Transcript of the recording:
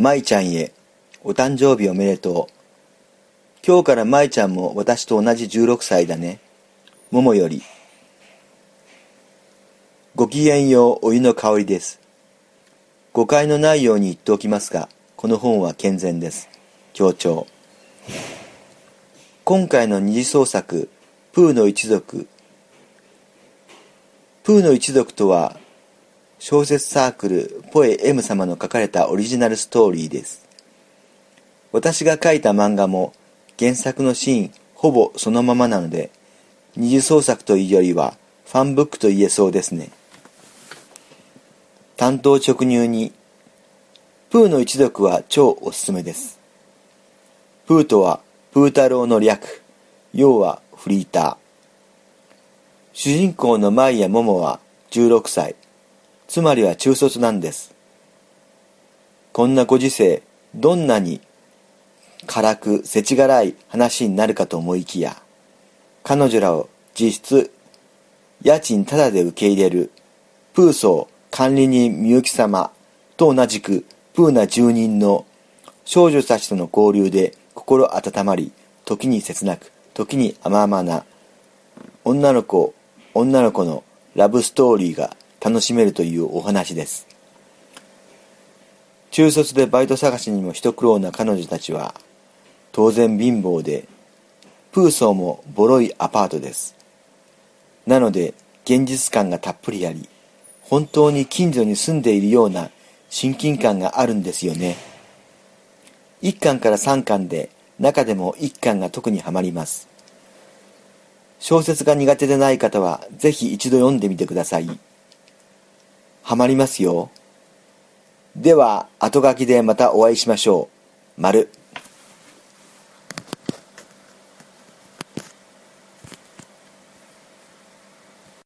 舞ちゃんへお誕生日おめでとう。今日から舞ちゃんも私と同じ16歳だね。ももより。ごきげんようお湯の香りです。誤解のないように言っておきますが、この本は健全です。強調。今回の二次創作、プーの一族。プーの一族とは、小説サークルポエ M 様の書かれたオリジナルストーリーです。私が書いた漫画も原作のシーンほぼそのままなので、二次創作というよりはファンブックと言えそうですね。担当直入に、プーの一族は超おすすめです。プーとはプー太郎の略、要はフリーター。主人公のマイヤ・モモは16歳。つまりは中卒なんです。こんなご時世、どんなに辛く世知辛い話になるかと思いきや、彼女らを実質、家賃タダで受け入れる、プーソー管理人みゆき様と同じくプーナ住人の少女たちとの交流で心温まり、時に切なく、時に甘々な、女の子、女の子のラブストーリーが楽しめるというお話です。中卒でバイト探しにも一苦労な彼女たちは、当然貧乏で、プーソーもボロいアパートです。なので、現実感がたっぷりあり、本当に近所に住んでいるような親近感があるんですよね。1巻から3巻で、中でも1巻が特にはまります。小説が苦手でない方は、ぜひ一度読んでみてください。ハマりますよ。では、後書きでまたお会いしましょう。丸。